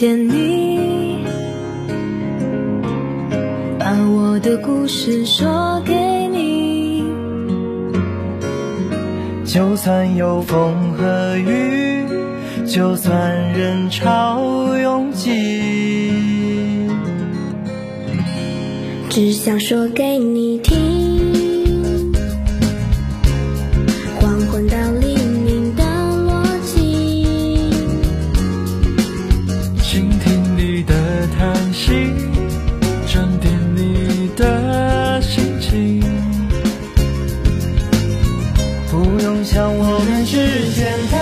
见你，把我的故事说给你。就算有风和雨，就算人潮拥挤，只想说给你听。像我们之间。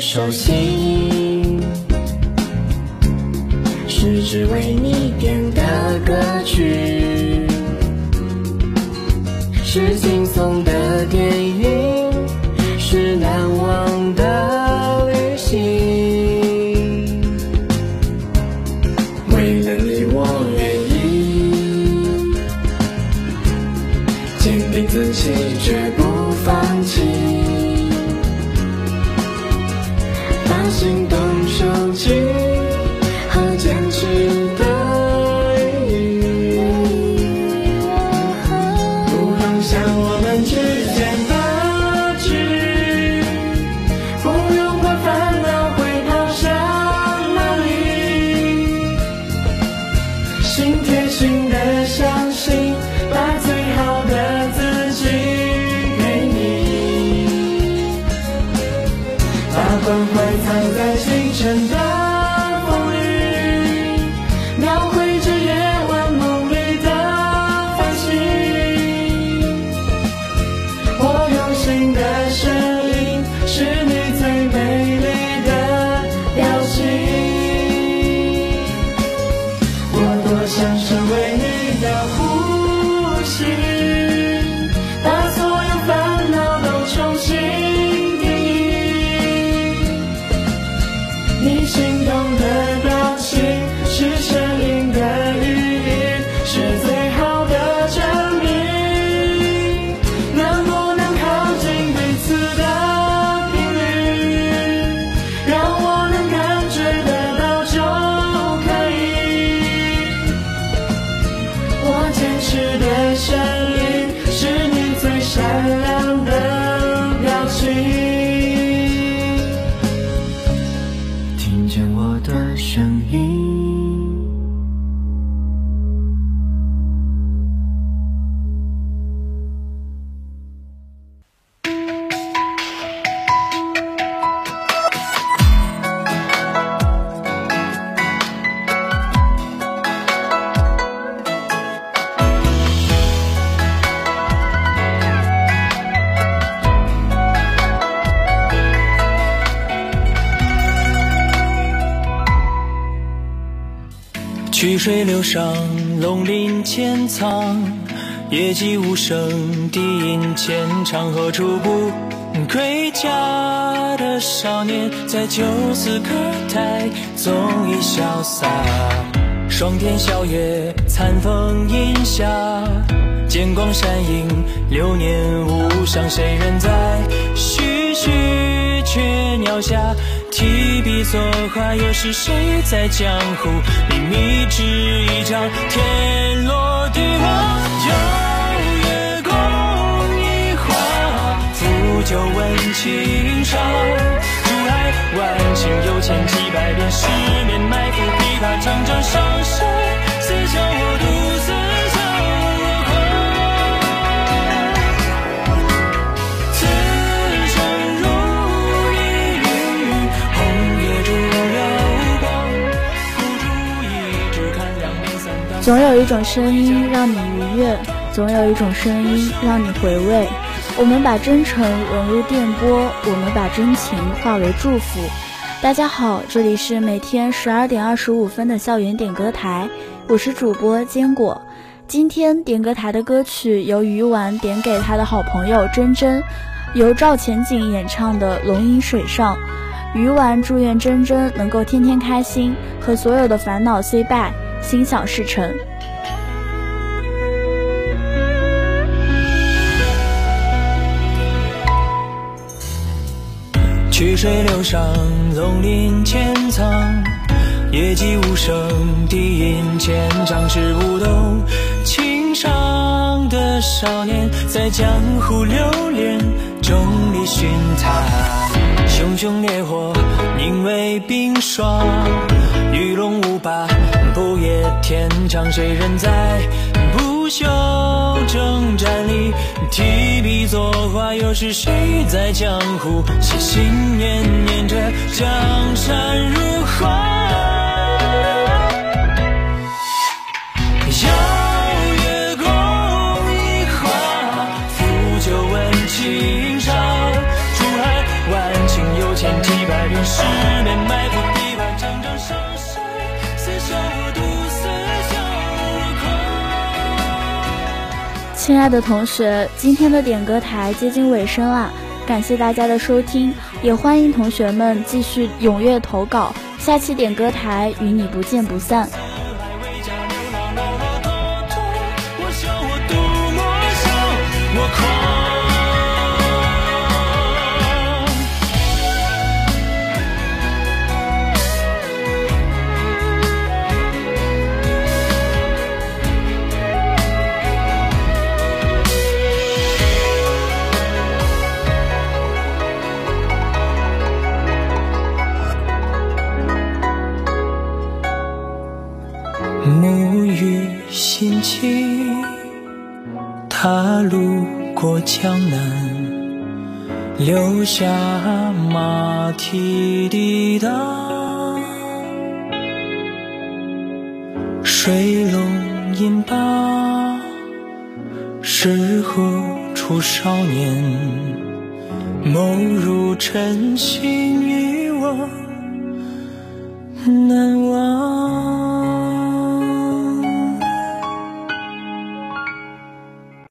手心是只为你点的歌曲，是轻松的曲水流觞，龙鳞潜藏，夜寂无声，低吟浅唱。何处不归家的少年，在酒肆客台纵意潇洒。霜天笑月，残风阴霞，剑光闪影，流年无伤。谁人在徐徐却鸟下？提笔作画，又是谁在江湖秘密之一张？天落地亡，邀月共一花，抚酒问情伤。竹海万顷，有千几百遍，十面埋伏，琵琶长长伤声，总有一种声音让你愉悦，总有一种声音让你回味。我们把真诚融入电波，我们把真情化为祝福。大家好，这里是每天十二点二十五分的校园点歌台，我是主播坚果。今天点歌台的歌曲由鱼丸点给他的好朋友真真，由赵钱景演唱的《龙吟水上》。鱼丸祝愿真真能够天天开心，和所有的烦恼 say bye，心想事成。曲水流觞，龙鳞潜藏，夜寂无声，低吟千丈，是不懂情伤的少年，在江湖流连，众里寻他。熊熊烈火凝为冰霜，鱼龙无霸，不夜天长，谁人在？袖征战里提笔作画，又是谁在江湖心心念？念着江山如画。亲爱的同学，今天的点歌台接近尾声了，感谢大家的收听，也欢迎同学们继续踊跃投稿，下期点歌台与你不见不散。他路过江南留下马蹄滴答，水龙吟罢，是何处少年？眸如晨星，与我难忘。